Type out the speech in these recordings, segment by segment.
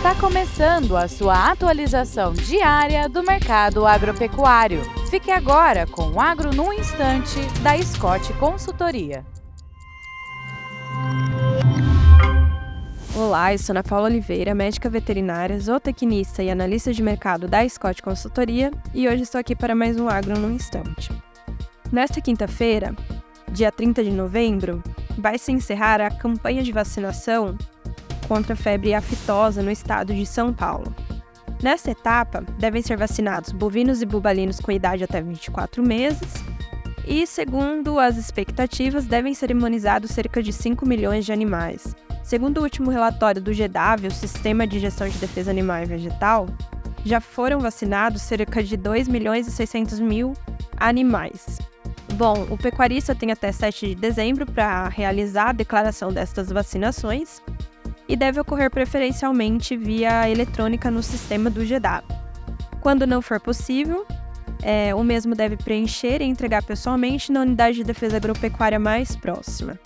Está começando a sua atualização diária do mercado agropecuário. Fique agora com o Agro no Instante, da Scott Consultoria. Olá, eu sou Ana Paula Oliveira, médica veterinária, zootecnista e analista de mercado da Scott Consultoria, e hoje estou aqui para mais um Agro no Instante. Nesta quinta-feira, dia 30 de novembro, vai se encerrar a campanha de vacinação contra a febre aftosa no estado de São Paulo. Nesta etapa, devem ser vacinados bovinos e bubalinos com idade até 24 meses, e, segundo as expectativas, devem ser imunizados cerca de 5 milhões de animais. Segundo o último relatório do GEDAV, o Sistema de Gestão de Defesa Animal e Vegetal, já foram vacinados cerca de 2 milhões e 600 mil animais. Bom, o pecuarista tem até 7 de dezembro para realizar a declaração destas vacinações e deve ocorrer preferencialmente via eletrônica no sistema do GEDAV. Quando não for possível, é, o mesmo deve preencher e entregar pessoalmente na unidade de defesa agropecuária mais próxima.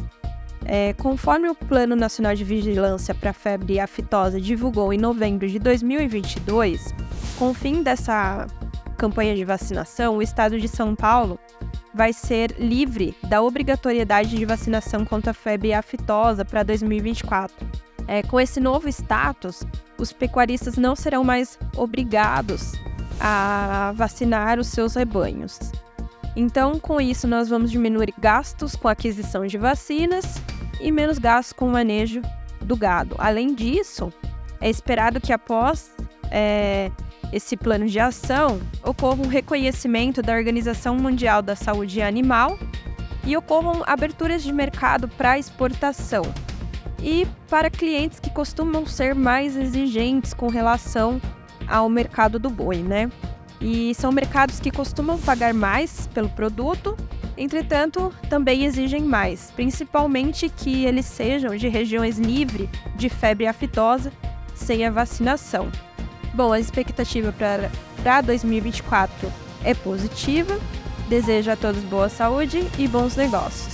É, conforme o Plano Nacional de Vigilância para a Febre Aftosa divulgou em novembro de 2022, com o fim dessa campanha de vacinação, o estado de São Paulo vai ser livre da obrigatoriedade de vacinação contra a febre aftosa para 2024. É, com esse novo status, os pecuaristas não serão mais obrigados a vacinar os seus rebanhos. Então, com isso, nós vamos diminuir gastos com aquisição de vacinas e menos gastos com o manejo do gado. Além disso, é esperado que após é, esse plano de ação ocorra um reconhecimento da Organização Mundial da Saúde Animal e ocorram aberturas de mercado para exportação e para clientes que costumam ser mais exigentes com relação ao mercado do boi, né? E são mercados que costumam pagar mais pelo produto, entretanto, também exigem mais, principalmente que eles sejam de regiões livres de febre aftosa sem a vacinação. Bom, a expectativa para 2024 é positiva. Desejo a todos boa saúde e bons negócios.